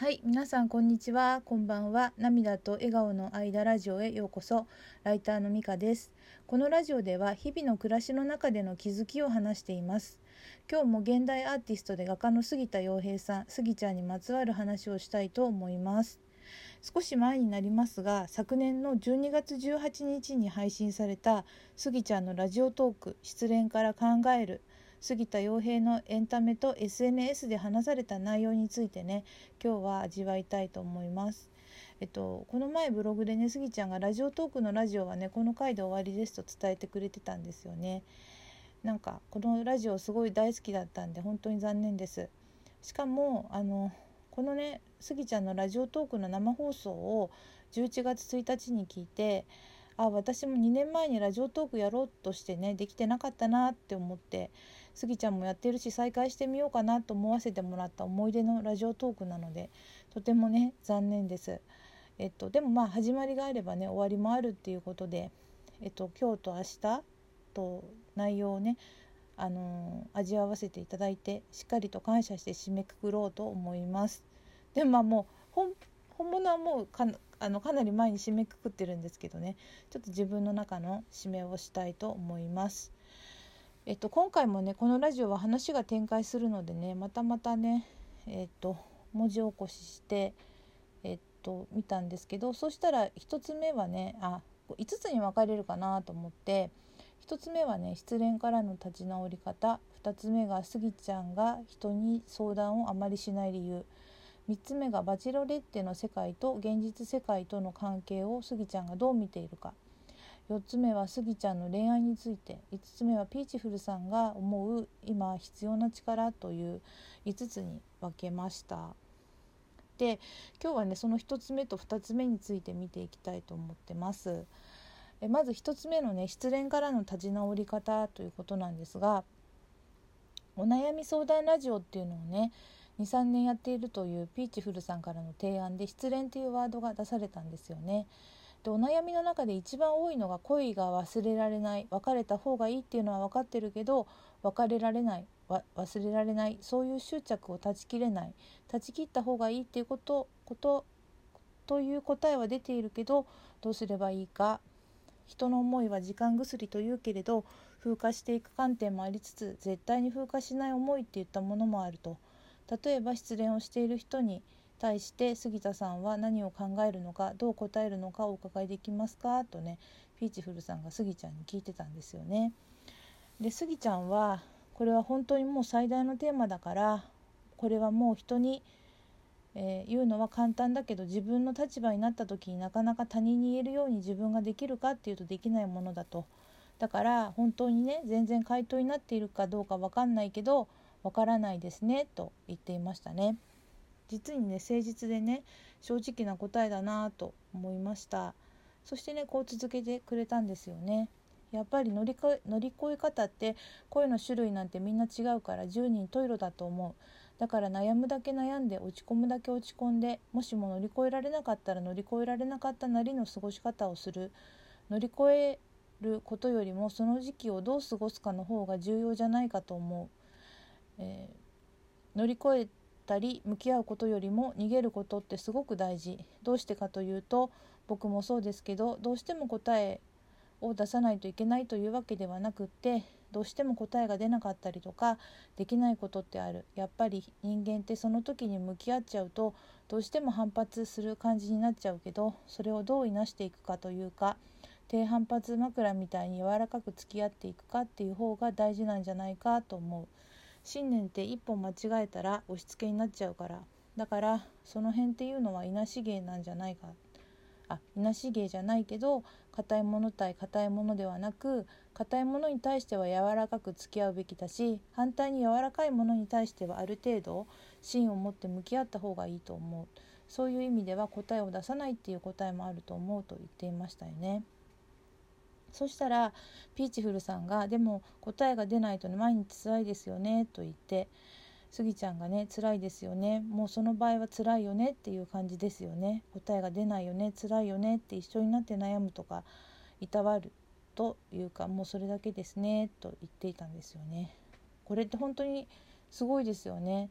はい皆さんこんにちは。こんばんは。涙と笑顔の間ラジオへようこそ。ライターのみかです。このラジオでは日々の暮らしの中での気づきを話しています。今日も現代アーティストで画家の杉田洋平さん杉ちゃんにまつわる話をしたいと思います。少し前になりますが昨年の12月18日に配信された杉ちゃんのラジオトーク失恋から考える。杉田洋平のエンタメと SNS で話された内容についてね今日は味わいたいと思います。えっと、この前ブログでねスギちゃんがラジオトークのラジオはねこの回で終わりですと伝えてくれてたんですよね。なんかこのラジオすごい大好きだったんで本当に残念です。しかもあのこのねスギちゃんのラジオトークの生放送を11月1日に聞いてあ私も2年前にラジオトークやろうとしてねできてなかったなって思ってスギちゃんもやってるし再開してみようかなと思わせてもらった思い出のラジオトークなのでとてもね残念です。えっと、でもまあ始まりがあればね終わりもあるっていうことで、えっと、今日と明日と内容をねあのー、味わわせていただいてしっかりと感謝して締めくくろうと思います。でまあもう本本物はもうかあのかなり前に締めくくってるんですけどね。ちょっと自分の中の締めをしたいと思います。えっと、今回もねこのラジオは話が展開するのでねまたまたねえっと文字起こししてえっと見たんですけどそしたら1つ目はねあ5つに分かれるかなと思って1つ目はね失恋からの立ち直り方。2つ目がスギちゃんが人に相談をあまりしない理由。3つ目がバチロレッテの世界と現実世界との関係をスギちゃんがどう見ているか4つ目はスギちゃんの恋愛について5つ目はピーチフルさんが思う今必要な力という5つに分けました。で今日はねその1つ目と2つ目について見ていきたいと思ってます。えまず1つ目のね失恋からの立ち直り方ということなんですがお悩み相談ラジオっていうのをね23年やっているというピーチフルさんからの提案で失恋というワードが出されたんですよね。でお悩みの中で一番多いのが恋が忘れられない別れた方がいいっていうのは分かってるけど別れられない忘れられないそういう執着を断ち切れない断ち切った方がいいっていうことことという答えは出ているけどどうすればいいか人の思いは時間薬というけれど風化していく観点もありつつ絶対に風化しない思いっていったものもあると例えば失恋をしている人に対して杉田さんは何を考えるのかどう答えるのかお伺いできますかとねピーチフルさんが杉ちゃんに聞いてたんですよね。で杉ちゃんはこれは本当にもう最大のテーマだからこれはもう人に、えー、言うのは簡単だけど自分の立場になった時になかなか他人に言えるように自分ができるかっていうとできないものだと。だから本当にね全然回答になっているかどうか分かんないけど分からないですねと言っていましたね。実にね誠実でね正直な答えだなと思いました。そしてねこう続けてくれたんですよね。やっぱり乗り乗り越え方って声の種類なんてみんな違うから10人十色だと思う。だから悩むだけ悩んで落ち込むだけ落ち込んでもしも乗り越えられなかったら乗り越えられなかったなりの過ごし方をする。乗り越えることよりもその時期をどう過ごすかの方が重要じゃないかと思う、えー、乗り越えたり向き合うことよりも逃げることってすごく大事どうしてかというと僕もそうですけどどうしても答えを出さないといけないというわけではなくってどうしても答えが出なかったりとかできないことってあるやっぱり人間ってその時に向き合っちゃうとどうしても反発する感じになっちゃうけどそれをどういなしていくかというか低反発枕みたいに柔らかく付き合っていくかっていう方が大事なんじゃないかと思う。信念って一歩間違えたら押し付けになっちゃうから。だからその辺っていうのはいなし芸なんじゃないか。あいなし芸じゃないけど硬いもの対硬いものではなく硬いものに対しては柔らかく付き合うべきだし反対に柔らかいものに対してはある程度芯を持って向き合った方がいいと思う。そういう意味では答えを出さないっていう答えもあると思うと言っていましたよね。そしたらピーチフルさんが「でも答えが出ないと、ね、毎日辛いですよね」と言ってスギちゃんがね辛いですよねもうその場合は辛いよねっていう感じですよね答えが出ないよね辛いよねって一緒になって悩むとかいたわるというかもうそれだけですねと言っていたんですよね。これって本当にすごいですよね。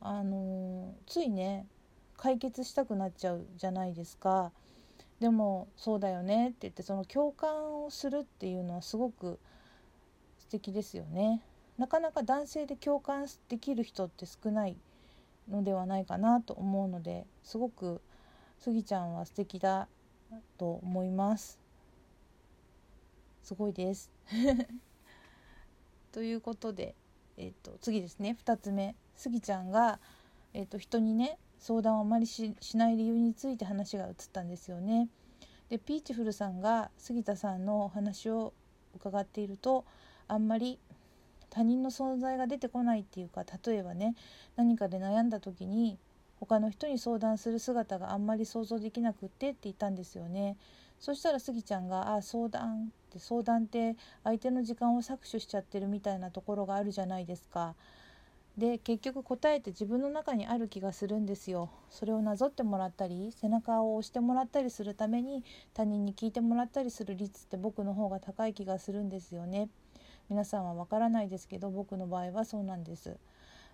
あのついね解決したくなっちゃうじゃないですか。でもそうだよねって言ってその共感をするっていうのはすごく素敵ですよね。なかなか男性で共感できる人って少ないのではないかなと思うのですごくスギちゃんは素敵だと思います。すごいです。ということで、えーと、次ですね2つ目スギちゃんが、えーと人にね相談をあまりしない理由について話が移ったんですよね。でピーチフルさんが杉田さんのお話を伺っているとあんまり他人の存在が出てこないっていうか例えばね何かで悩んだ時に他の人に相談する姿があんまり想像できなくってって言ったんですよね。そしたらスギちゃんが「あ相談って相談って相手の時間を搾取しちゃってるみたいなところがあるじゃないですか」で結局答えって自分の中にある気がするんですよ。それをなぞってもらったり背中を押してもらったりするために他人に聞いてもらったりする率って僕の方が高い気がするんですよね。皆さんはわからないですけど僕の場合はそうなんです。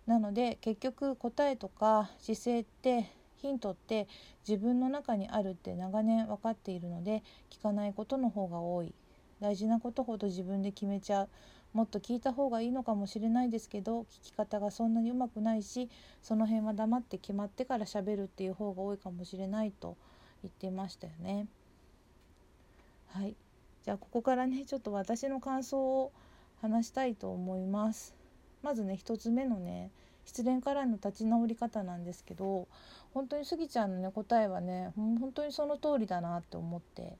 なので結局答えとか姿勢ってヒントって自分の中にあるって長年分かっているので聞かないことの方が多い。大事なことほど自分で決めちゃう。もっと聞いた方がいいのかもしれないですけど聞き方がそんなにうまくないしその辺は黙って決まってから喋るっていう方が多いかもしれないと言ってましたよね。はいじゃあここからねちょっと私の感想を話したいと思います。まずね1つ目のね失恋からの立ち直り方なんですけど本当にスギちゃんのね答えはね本当にその通りだなって思って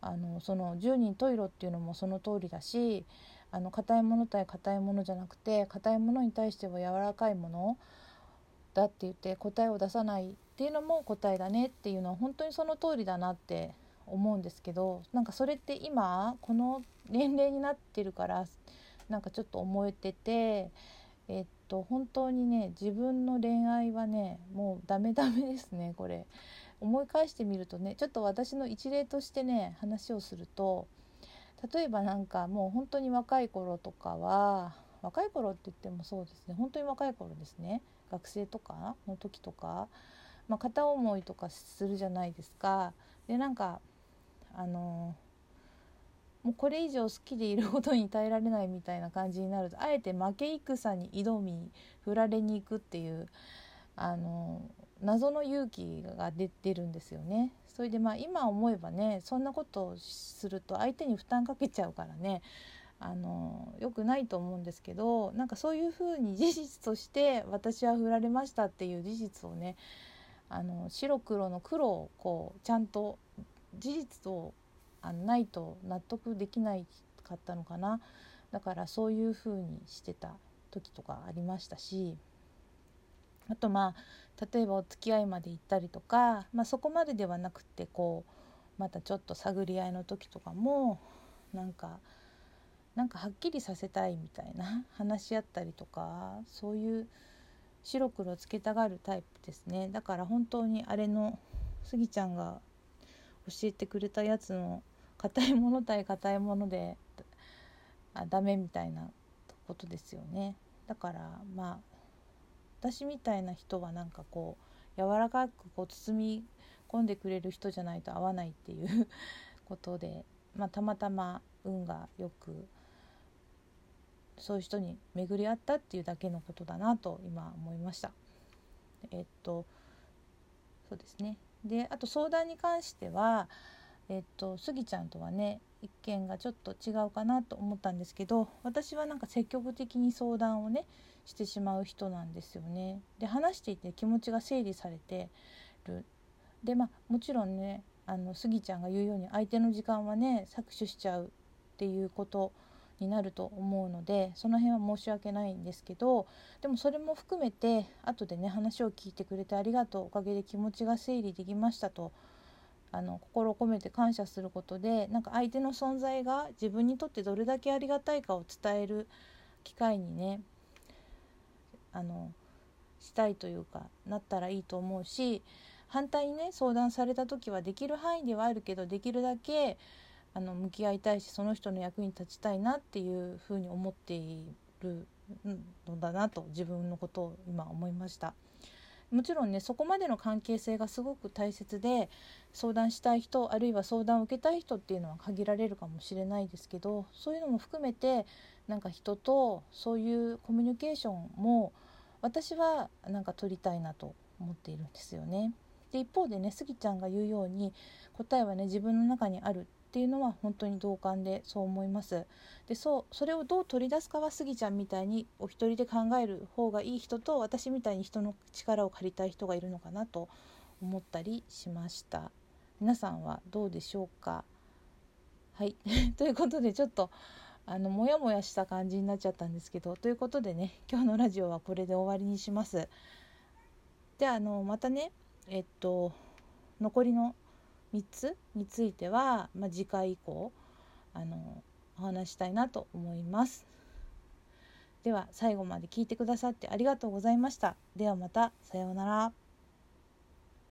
あのその10人十色っていうのもその通りだしあの硬いもの対硬いものじゃなくて硬いものに対しては柔らかいものだって言って答えを出さないっていうのも答えだねっていうのは本当にその通りだなって思うんですけどなんかそれって今この年齢になってるからなんかちょっと思えててえっと本当にね自分の恋愛はねもうダメダメですねこれ。思い返してみるとねちょっと私の一例としてね話をすると例えばなんかもう本当に若い頃とかは若い頃って言ってもそうですね本当に若い頃ですね学生とかの時とか、まあ、片思いとかするじゃないですか。でなんかあのもうこれ以上好きでいることに耐えられないみたいな感じになるとあえて負け戦に挑み振られに行くっていうあの謎の勇気が出てるんですよね。それでまあ今思えばねそんなことをすると相手に負担かけちゃうからねあの良くないと思うんですけどなんかそういうふうに事実として私は振られましたっていう事実をねあの白黒の黒をこうちゃんと事実とあのないと納得できないかったのかなだからそういうふうにしてた時とかありましたしあとまあ例えばお付き合いまで行ったりとか、まあ、そこまでではなくてこうまたちょっと探り合いの時とかもなんかなんかはっきりさせたいみたいな話し合ったりとかそういう白黒つけたがるタイプですね。だから本当にあれのスギちゃんが教えてくれたやつの硬いもの対硬いものであダメみたいなことですよね。だからまあ私みたいな人はなんかこう柔らかくこう包み込んでくれる人じゃないと合わないっていう ことで、まあ、たまたま運がよくそういう人に巡り合ったっていうだけのことだなと今思いました。えっとそうですねであと相談に関してはえっとスギちゃんとはね一見がちょっと違うかなと思ったんですけど私はなんか積極的に相談をねしてしまう人なんですよね。で話していて気持ちが整理されてる。でまあもちろんねあのスギちゃんが言うように相手の時間はね搾取しちゃうっていうことになると思うのでその辺は申し訳ないんですけどでもそれも含めて後でね話を聞いてくれてありがとうおかげで気持ちが整理できましたとあの心を込めて感謝することでなんか相手の存在が自分にとってどれだけありがたいかを伝える機会にねあのしたいというかなったらいいと思うし反対にね相談された時はできる範囲ではあるけどできるだけあの向き合いたいしその人の役に立ちたいなっていうふうに思っているのだなと自分のことを今思いました。もちろんねそこまでの関係性がすごく大切で相談したい人あるいは相談を受けたい人っていうのは限られるかもしれないですけどそういうのも含めてなんか人とそういうコミュニケーションも私はなんか取りたいなと思っているんですよね。で一方でねスギちゃんが言うように答えはね自分の中にあるっていうのは本当に同感でそう思います。でそうそれをどう取り出すかはスギちゃんみたいにお一人で考える方がいい人と私みたいに人の力を借りたい人がいるのかなと思ったりしました。皆さんはどうでしょうか？はい ということでちょっとあのモヤモヤした感じになっちゃったんですけどということでね今日のラジオはこれで終わりにします。であのまたねえっと残りの3つについては、まあ、次回以降あのお話したいなと思います。では最後まで聞いてくださってありがとうございました。ではまたさようなら。